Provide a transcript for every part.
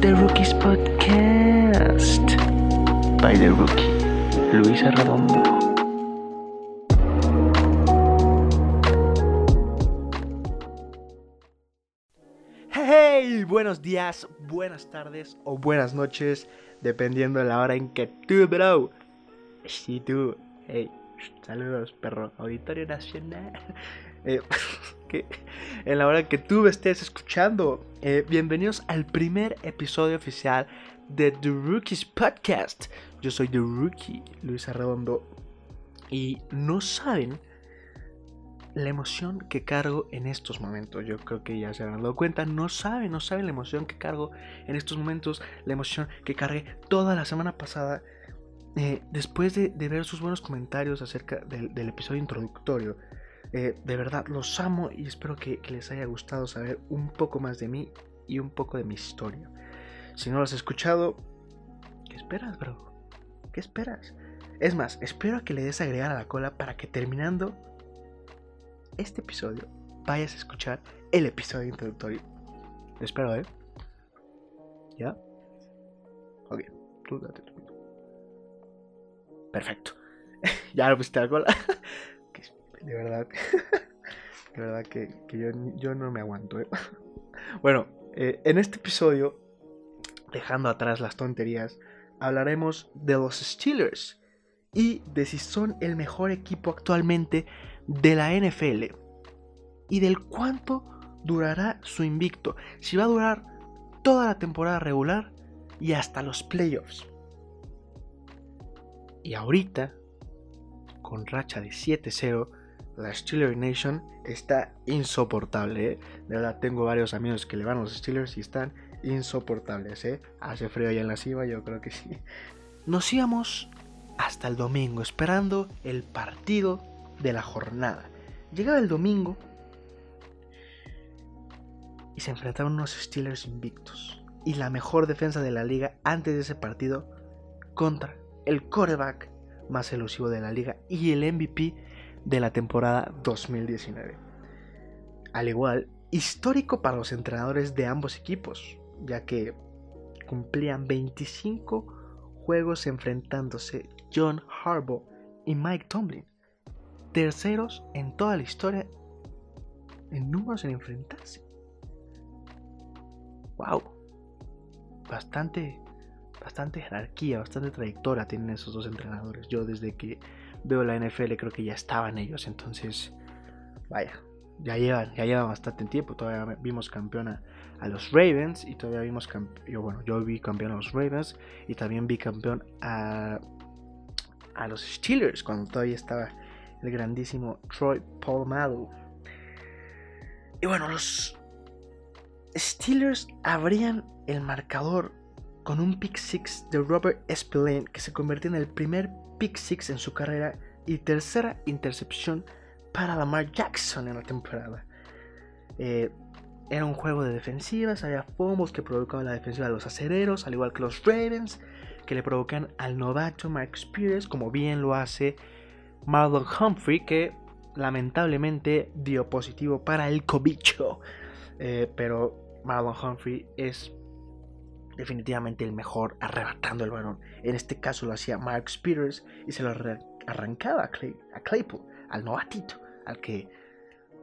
The Rookies Podcast by The Rookie, Luisa Redondo. Hey, buenos días, buenas tardes o buenas noches, dependiendo de la hora en que tú, bro. Sí, tú. Hey, saludos, perro. Auditorio Nacional. Eh, en la hora que tú estés escuchando, eh, bienvenidos al primer episodio oficial de The Rookies Podcast. Yo soy The Rookie, Luis Arredondo. Y no saben la emoción que cargo en estos momentos. Yo creo que ya se habrán dado cuenta. No saben, no saben la emoción que cargo en estos momentos. La emoción que cargué toda la semana pasada. Eh, después de, ver sus buenos comentarios acerca del, episodio introductorio. Eh, de verdad, los amo y espero que, les haya gustado saber un poco más de mí y un poco de mi historia. Si no lo has escuchado, ¿qué esperas, bro? ¿Qué esperas? Es más, espero que le des agregar a la cola para que terminando este episodio vayas a escuchar el episodio introductorio. Espero, ¿eh? ¿Ya? Ok, tú date. Perfecto. ya lo pusiste a la cola. Que- de verdad. de verdad que, yo no me aguanto, ¿eh? bueno, eh, en este episodio, dejando atrás las tonterías, hablaremos de los Steelers y de si son el mejor equipo actualmente de la NFL y del cuánto durará su invicto, si va a durar toda la temporada regular y hasta los playoffs. Y ahorita, con racha de 7-0, la Steelers Nation está insoportable. ¿eh? De verdad, tengo varios amigos que le van a los Steelers y están insoportables. ¿eh? Hace frío allá en la cima, yo creo que sí. Nos íbamos hasta el domingo esperando el partido de la jornada. Llegaba el domingo y se enfrentaron unos Steelers invictos y la mejor defensa de la liga antes de ese partido contra el coreback más elusivo de la liga y el MVP de la temporada 2019. Al igual, histórico para los entrenadores de ambos equipos, ya que cumplían 25 juegos enfrentándose John Harbaugh y Mike Tomlin, terceros en toda la historia en números en enfrentarse. Wow, bastante, bastante jerarquía, bastante trayectoria tienen esos dos entrenadores. Yo desde que veo la NFL creo que ya estaban ellos, entonces, vaya, ya llevan, ya llevan bastante tiempo. Todavía vimos campeón a, los Ravens y todavía vimos campeón, bueno, yo vi campeón a los Ravens y también vi campeón a, a los Steelers cuando todavía estaba el grandísimo Troy Polamalu. Y bueno, los Steelers abrían el marcador con un pick six de Robert Spillane que se convirtió en el primer pick six en su carrera y tercera intercepción para Lamar Jackson en la temporada. Eh, era un juego de defensivas, había fumbles que provocaban la defensiva de los acereros, al igual que los Ravens, que le provocan al novato Mark Spears, como bien lo hace Marlon Humphrey, que lamentablemente dio positivo para el cobicho. Eh, pero Marlon Humphrey es definitivamente el mejor arrebatando el balón. En este caso lo hacía Mark Spears y se lo arrancaba a, Clay, a Claypool, al novatito, al que,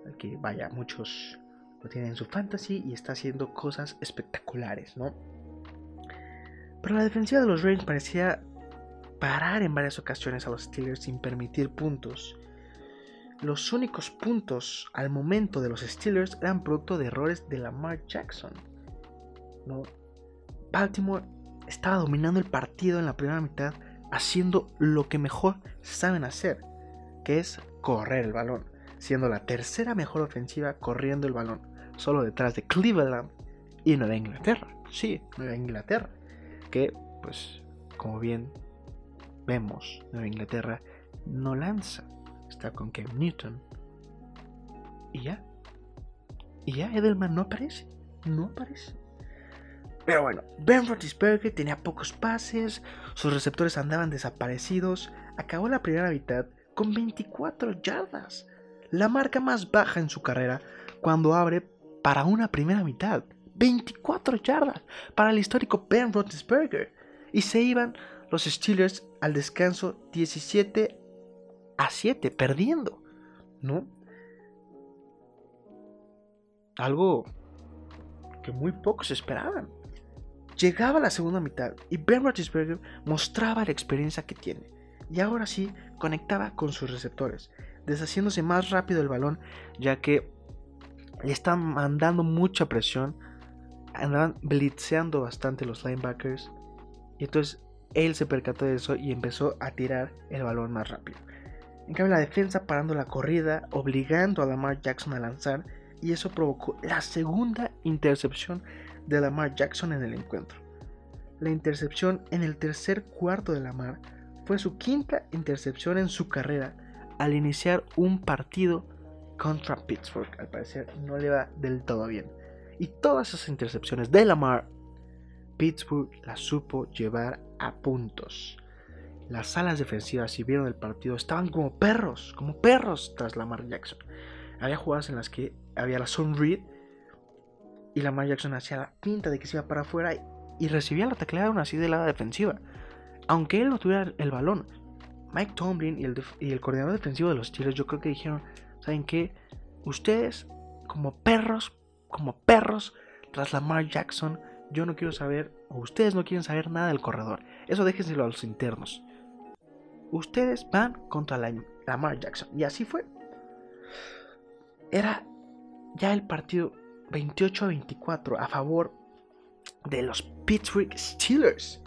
al que, vaya, muchos lo tienen en su fantasy y está haciendo cosas espectaculares, ¿no? Pero la defensiva de los Ravens parecía parar en varias ocasiones a los Steelers sin permitir puntos. Los únicos puntos al momento de los Steelers eran producto de errores de Lamar Jackson. ¿no? Baltimore estaba dominando el partido en la primera mitad, haciendo lo que mejor saben hacer, que es correr el balón, siendo la tercera mejor ofensiva corriendo el balón, solo detrás de Cleveland y Nueva Inglaterra. Sí, Nueva Inglaterra, que pues como bien vemos, Nueva Inglaterra no lanza, está con Cam Newton. Y ya, y ya Edelman no aparece, no aparece. Pero bueno, Ben Roethlisberger tenía pocos pases, sus receptores andaban desaparecidos. Acabó la primera mitad con 24 yardas, la marca más baja en su carrera cuando abre para una primera mitad. 24 yardas para el histórico Ben Roethlisberger. Y se iban los Steelers al descanso 17 a 7, perdiendo, ¿no? Algo que muy pocos esperaban. Llegaba la segunda mitad y Ben Roethlisberger mostraba la experiencia que tiene. Y ahora sí conectaba con sus receptores, deshaciéndose más rápido el balón, ya que le están mandando mucha presión, andaban blitzeando bastante los linebackers. Y entonces él se percató de eso y empezó a tirar el balón más rápido. En cambio, la defensa parando la corrida, obligando a Lamar Jackson a lanzar, y eso provocó la segunda intercepción de Lamar Jackson en el encuentro. La intercepción en el tercer cuarto de Lamar fue su quinta intercepción en su carrera al iniciar un partido contra Pittsburgh. Al parecer no le va del todo bien. Y todas esas intercepciones de Lamar, Pittsburgh las supo llevar a puntos. Las alas defensivas, si vieron el partido, estaban como perros, como perros tras Lamar Jackson. Había jugadas en las que había la zone read y Lamar Jackson hacía la pinta de que se iba para afuera y, recibía la tacleada así de la defensiva. Aunque él no tuviera el balón, Mike Tomlin y el, y el coordinador defensivo de los Steelers yo creo que dijeron, ¿saben qué? Ustedes como perros, como perros tras Lamar Jackson, yo no quiero saber, o ustedes no quieren saber nada del corredor. Eso déjenselo a los internos. Ustedes van contra la, Lamar Jackson. Y así fue. Era ya el partido 28 a 24 a favor de los Pittsburgh Steelers.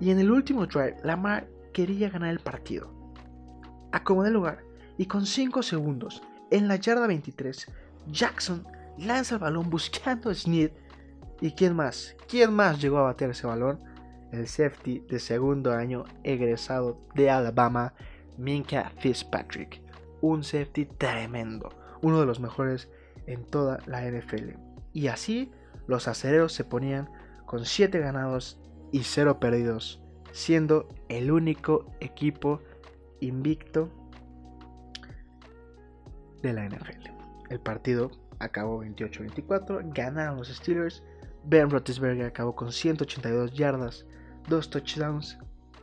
Y en el último drive, Lamar quería ganar el partido. Acomodé el lugar y con 5 segundos, en la yarda 23, Jackson lanza el balón buscando a Snead. ¿Y quién más? ¿Quién más llegó a bater ese balón? El safety de segundo año egresado de Alabama, Minka Fitzpatrick. Un safety tremendo, uno de los mejores en toda la NFL. Y así los acereros se ponían con 7 ganados y 0 perdidos, siendo el único equipo invicto de la NFL. El partido acabó 28-24, ganaron los Steelers. Ben Roethlisberger acabó con 182 yardas, 2 touchdowns,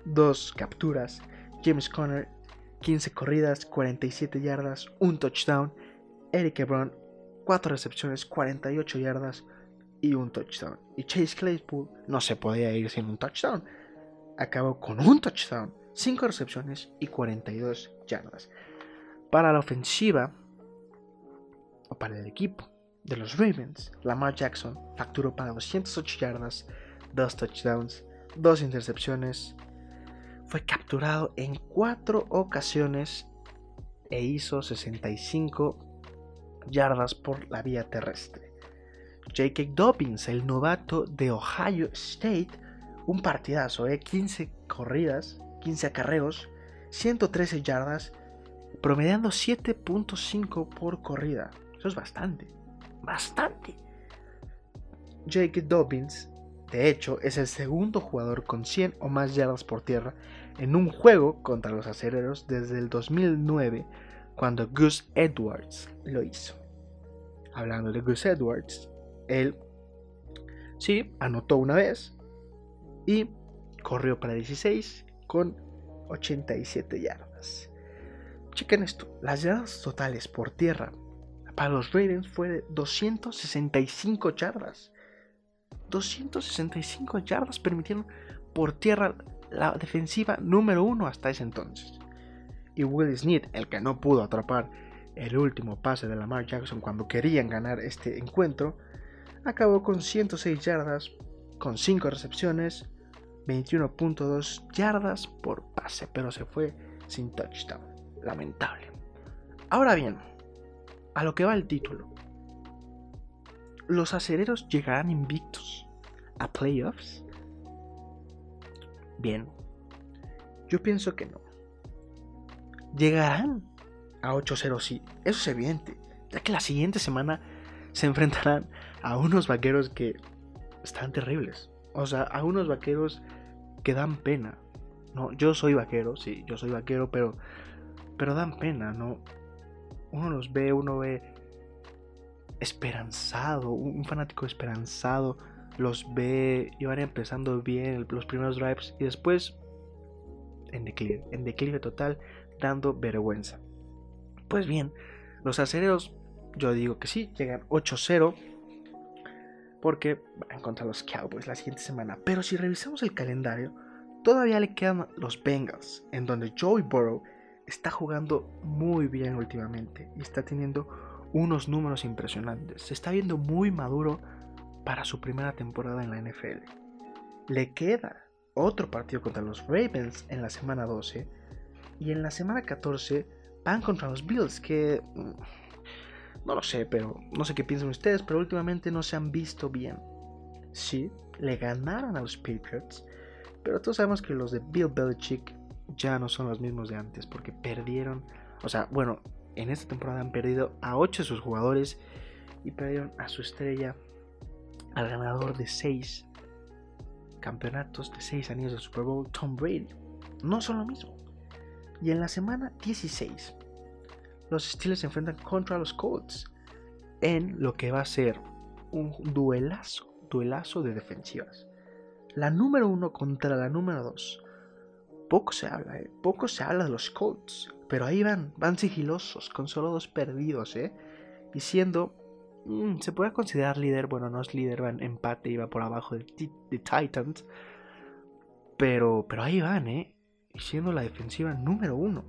2 capturas. James Conner 15 corridas, 47 yardas, 1 touchdown. Eric Ebron 4 recepciones, 48 yardas y un touchdown. Y Chase Claypool no se podía ir sin un touchdown. Acabó con un touchdown, 5 recepciones y 42 yardas. Para la ofensiva, o para el equipo de los Ravens, Lamar Jackson facturó para 208 yardas, 2 touchdowns, 2 intercepciones. Fue capturado en 4 ocasiones e hizo 65 yardas por la vía terrestre. J.K. Dobbins, el novato de Ohio State, un partidazo, ¿eh? 15 corridas, 15 acarreos, 113 yardas, promediando 7.5 por corrida. Eso es bastante, bastante. J.K. Dobbins, de hecho, es el segundo jugador con 100 o más yardas por tierra en un juego contra los acereros desde el 2009 cuando Gus Edwards lo hizo. Hablando de Gus Edwards, él sí anotó una vez y corrió para 16 con 87 yardas. Chequen esto, las yardas totales por tierra para los Ravens fue de 265 yardas. 265 yardas permitieron por tierra la defensiva número uno hasta ese entonces y Will Smith, el que no pudo atrapar el último pase de Lamar Jackson cuando querían ganar este encuentro, acabó con 106 yardas, con 5 recepciones, 21.2 yardas por pase, pero se fue sin touchdown. Lamentable. Ahora bien, a lo que va el título. ¿Los acereros llegarán invictos a playoffs? Bien, yo pienso que no llegarán a 8-0, sí, eso es evidente, ya que la siguiente semana se enfrentarán a unos vaqueros que están terribles, o sea, a unos vaqueros que dan pena. No, yo soy vaquero, sí, yo soy vaquero, pero pero dan pena, ¿no? Uno los ve, uno ve esperanzado, un fanático esperanzado, los ve y van empezando bien los primeros drives y después en declive, en declive total, dando vergüenza. Pues bien, los acereros, yo digo que sí, llegan 8-0 porque van contra los Cowboys la siguiente semana. Pero si revisamos el calendario, todavía le quedan los Bengals, en donde Joey Burrow está jugando muy bien últimamente y está teniendo unos números impresionantes. Se está viendo muy maduro para su primera temporada en la NFL. Le queda otro partido contra los Ravens en la semana 12 y en la semana 14 van contra los Bills que mm, no lo sé, pero no sé qué piensan ustedes, pero últimamente no se han visto bien. Sí, le ganaron a los Patriots, pero todos sabemos que los de Bill Belichick ya no son los mismos de antes porque perdieron, o sea, bueno, en esta temporada han perdido a 8 de sus jugadores y perdieron a su estrella, al ganador de 6 campeonatos, de 6 anillos de Super Bowl, Tom Brady. No son lo mismo. Y en la semana 16, los Steelers se enfrentan contra los Colts en lo que va a ser un duelazo, duelazo de defensivas. La número 1 contra la número 2. Poco se habla, ¿eh? poco se habla de los Colts, pero ahí van, van sigilosos, con solo dos perdidos, ¿eh? Y siendo, mm, se puede considerar líder, bueno, no es líder, va en empate va por abajo de, de Titans, pero, pero ahí van, ¿eh? Y siendo la defensiva número uno.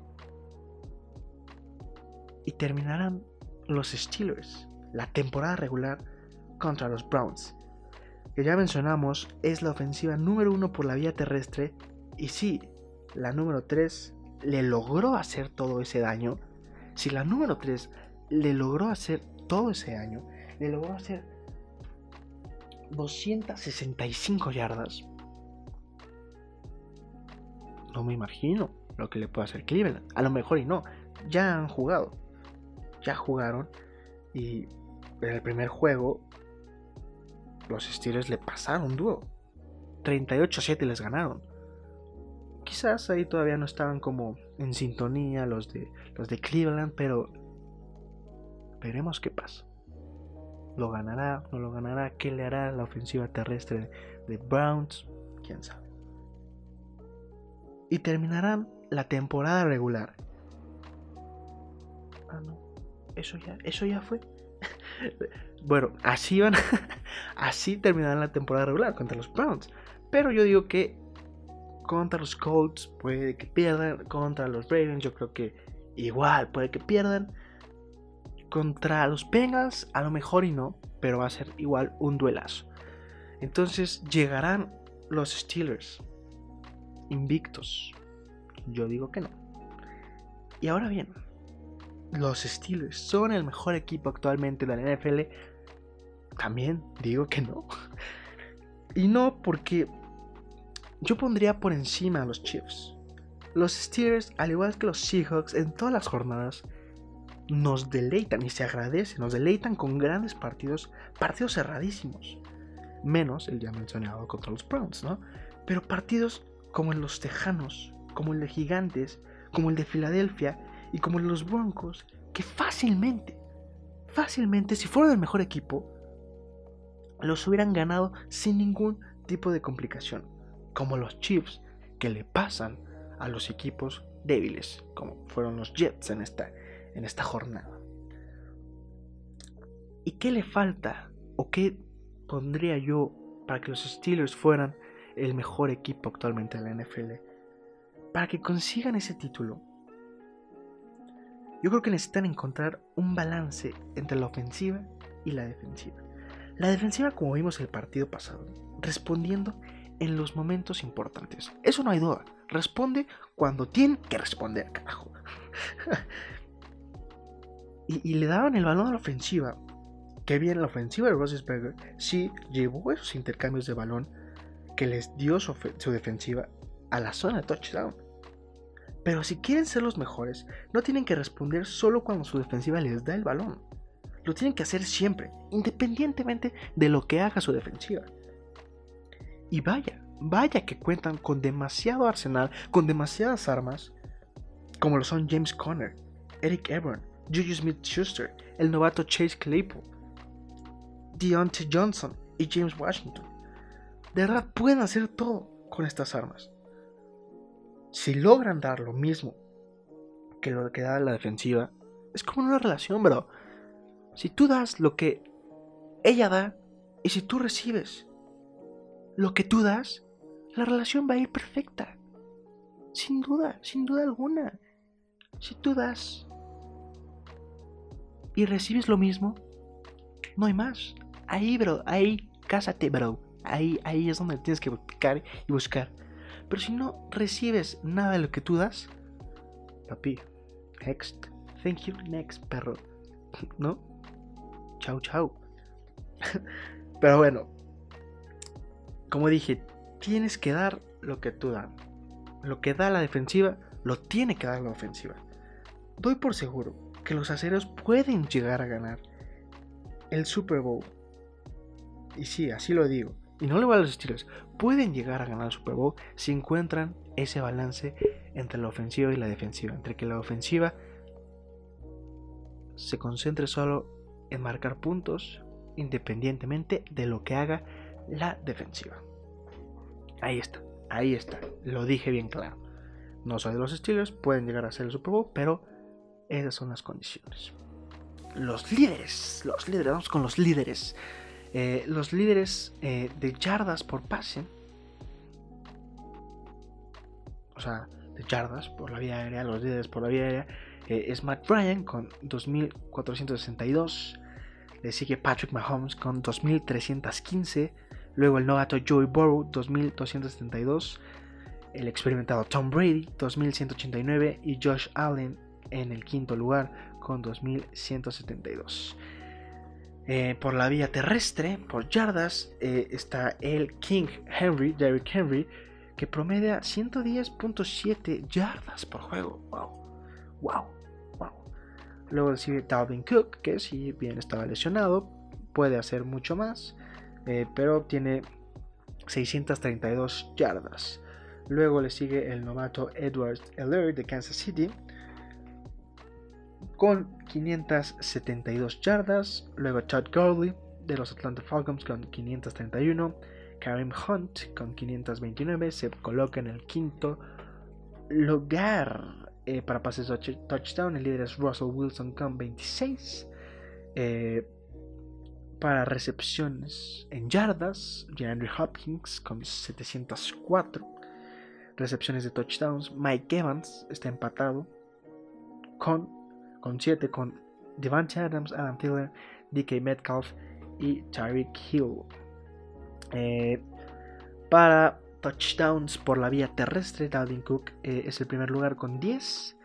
Y terminarán los Steelers la temporada regular contra los Browns. Que ya mencionamos, es la ofensiva número uno por la vía terrestre. Y sí, la número 3 le logró hacer todo ese daño, si la número 3 le logró hacer todo ese daño, le logró hacer 265 yardas, no me imagino lo que le puede hacer Cleveland. A lo mejor y no, ya han jugado, ya jugaron y en el primer juego los Steelers le pasaron duro. 38-7 les ganaron quizás ahí todavía no estaban como en sintonía los de, los de Cleveland, pero veremos qué pasa. ¿Lo ganará? ¿No lo ganará? ¿Qué le hará la ofensiva terrestre de Browns? ¿Quién sabe? Y terminarán la temporada regular. Ah, no. Eso ya, eso ya fue. bueno, así van. así terminarán la temporada regular contra los Browns. Pero yo digo que contra los Colts puede que pierdan. Contra los Ravens yo creo que igual puede que pierdan. Contra los Bengals a lo mejor y no, pero va a ser igual un duelazo. Entonces llegarán los Steelers invictos. Yo digo que no. Y ahora bien, los Steelers son el mejor equipo actualmente de la NFL. También digo que no. Y no porque yo pondría por encima a los Chiefs. Los Steelers, al igual que los Seahawks, en todas las jornadas nos deleitan y se agradece, nos deleitan con grandes partidos, partidos cerradísimos. Menos el ya mencionado contra los Browns, ¿no? Pero partidos como en los Tejanos, como el de Gigantes, como el de Filadelfia y como el los Broncos, que fácilmente, fácilmente, si fueran el mejor equipo, los hubieran ganado sin ningún tipo de complicación como los Chiefs que le pasan a los equipos débiles, como fueron los Jets en esta, en esta jornada. ¿Y qué le falta o qué pondría yo para que los Steelers fueran el mejor equipo actualmente en la NFL? Para que consigan ese título, yo creo que necesitan encontrar un balance entre la ofensiva y la defensiva. La defensiva, como vimos el partido pasado, respondiendo en los momentos importantes. Eso no hay duda. Responde cuando tiene que responder, carajo. y, le daban el balón a la ofensiva. Que bien, la ofensiva de Roethlisberger sí llevó esos intercambios de balón que les dio su, defensiva a la zona de touchdown. Pero si quieren ser los mejores, no tienen que responder solo cuando su defensiva les da el balón. Lo tienen que hacer siempre, independientemente de lo que haga su defensiva. Y vaya, vaya que cuentan con demasiado arsenal, con demasiadas armas como lo son James Conner, Eric Ebron, Juju Smith Schuster, el novato Chase Claypool, Deontay Johnson y James Washington. De verdad pueden hacer todo con estas armas. Si logran dar lo mismo que lo que da la defensiva, es como una relación, bro. Si tú das lo que ella da y si tú recibes lo que tú das, la relación va a ir perfecta. Sin duda, sin duda alguna. Si tú das y recibes lo mismo, no hay más. Ahí, bro, ahí, cásate, bro. Ahí, ahí es donde tienes que buscar y buscar. Pero si no recibes nada de lo que tú das, papi, next, thank you, next, perro. ¿No? Chau, chau. Pero bueno, como dije, tienes que dar lo que tú das. Lo que da la defensiva, lo tiene que dar la ofensiva. Doy por seguro que los aceros pueden llegar a ganar el Super Bowl. Y sí, así lo digo. Y no le voy a los estilos. Pueden llegar a ganar el Super Bowl si encuentran ese balance entre la ofensiva y la defensiva. Entre que la ofensiva se concentre solo en marcar puntos independientemente de lo que haga la defensiva. Ahí está, ahí está. Lo dije bien claro. No soy de los estilos, pueden llegar a ser el Super Bowl, pero esas son las condiciones. Los líderes, los líderes, vamos con los líderes. Eh, los líderes eh, de yardas por pase, o sea, de yardas por la vía aérea, los líderes por la vía aérea, eh, es Matt Ryan con 2.462. Le sigue Patrick Mahomes con 2.315. Luego el novato Joey Burrow 2.272. El experimentado Tom Brady 2.189. Y Josh Allen en el quinto lugar con 2.172. Eh, por la vía terrestre, por yardas, eh, está el King Henry, Derrick Henry, que promedia 110.7 yardas por juego. Wow, wow, wow. Luego sigue Dalvin Cook, que si bien estaba lesionado, puede hacer mucho más, eh, pero tiene 632 yardas. Luego le sigue el novato Edward Eller de Kansas City, con 572 yardas. Luego Todd Gurley de los Atlanta Falcons con 531. Karim Hunt con 529 se coloca en el quinto lugar eh, para pases de touchdown. El líder es Russell Wilson con 26. Eh, para recepciones en yardas, DeAndre Hopkins con 704. Recepciones de touchdowns, Mike Evans está empatado con con 7 con Devante Adams, Adam Thielen, DK Metcalf y Tyreek Hill. Eh, para touchdowns por la vía terrestre, Dalvin Cook eh, es el primer lugar con 10.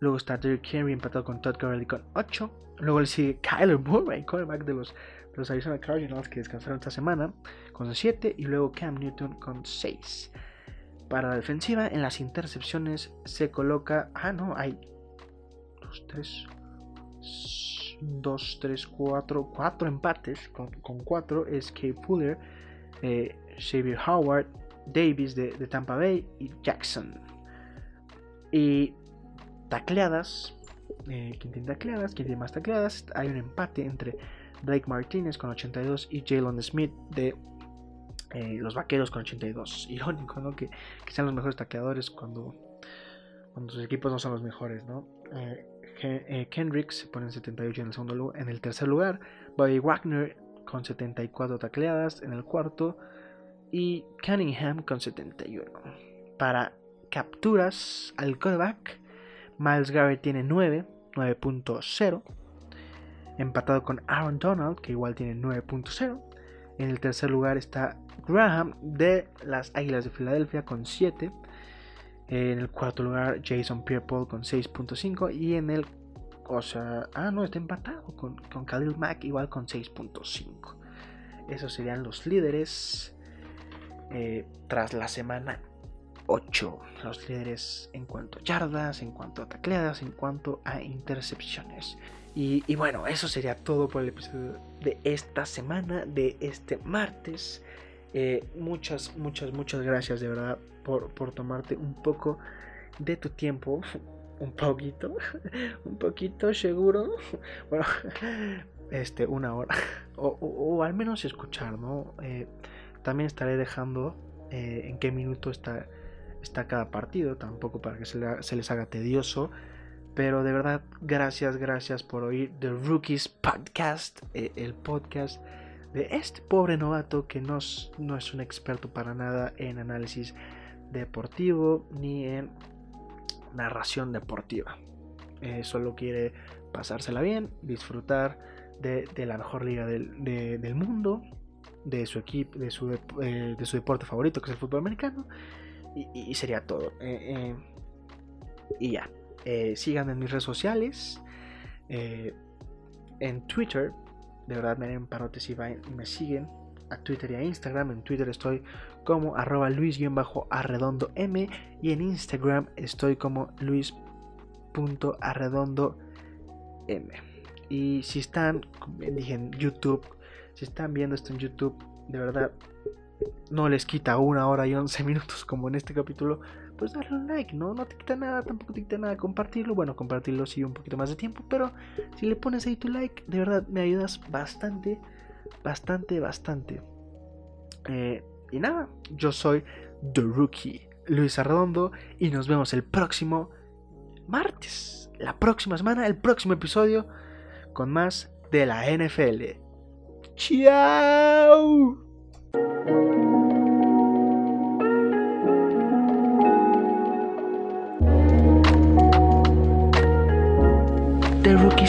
Luego está Derrick Henry empatado con Todd Gurley con 8. Luego le sigue Kyler Murray, quarterback de los, de los Arizona Cardinals que descansaron esta semana, con 7. Y luego Cam Newton con 6. Para la defensiva, en las intercepciones se coloca. Ah, no, hay 3, 2, 3, 4, 4 empates con, con 4 es Kay Fuller, eh, Xavier Howard, Davis de, de, Tampa Bay y Jackson. Y tacleadas, eh, ¿quién tiene tacleadas? ¿Quién tiene más tacleadas? Hay un empate entre Blake Martinez con 82 y Jalen Smith de eh, los Vaqueros con 82. Irónico, ¿no? Que, que, sean los mejores tacleadores cuando, cuando sus equipos no son los mejores, ¿no? Eh, eh, Kendrick se pone en 78 en el, segundo, en el tercer lugar. Bobby Wagner con 74 tacleadas en el cuarto. Y Cunningham con 71. Para capturas al quarterback, Miles Garrett tiene 9, 9.0. Empatado con Aaron Donald, que igual tiene 9.0. En el tercer lugar está Graham de las Águilas de Filadelfia con 7. En el cuarto lugar, Jason Pierre-Paul con 6.5. Y en el. O sea. Ah, no, está empatado con, con Khalil Mack, igual con 6.5. Esos serían los líderes. Eh, tras la semana 8. Los líderes en cuanto a yardas, en cuanto a tacleadas, en cuanto a intercepciones. Y, y, bueno, eso sería todo por el episodio de esta semana, de este martes. Eh, muchas, muchas, muchas gracias de verdad por, por, tomarte un poco de tu tiempo. un poquito, un poquito seguro. Bueno, este, una hora. O, al menos escuchar, ¿no? Eh, también estaré dejando eh, en qué minuto está, está cada partido, tampoco para que se, les haga tedioso. Pero de verdad, gracias, gracias por oír The Rookies Podcast, el podcast de este pobre novato que no, no es un experto para nada en análisis deportivo ni en narración deportiva. Eh, solo quiere pasársela bien, disfrutar de, la mejor liga del, mundo, de su equipo, de su, eh, de su deporte favorito, que es el fútbol americano, y, sería todo. Eh, y ya, síganme en mis redes sociales, en Twitter, de verdad me den parotes y me siguen a Twitter y a Instagram. En Twitter estoy como arroba luis-arredondo m y en Instagram estoy como luis.arredondo m. Y si están, dije en YouTube, si están viendo esto en YouTube, de verdad no les quita una hora y 11 minutos como en este capítulo, pues darle un like, ¿no? No te quita nada, tampoco te quita nada compartirlo. Bueno, compartirlo sí un poquito más de tiempo, pero si le pones ahí tu like, de verdad me ayudas bastante bastante, bastante. Eh, y nada, yo soy The Rookie, Luis Arredondo, y nos vemos el próximo martes, la próxima semana, el próximo episodio, con más de la NFL. ¡Chao!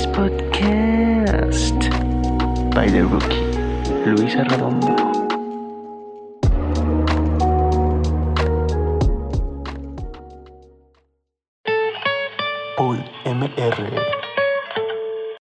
Podcast by The Rookie. Luis Arredondo.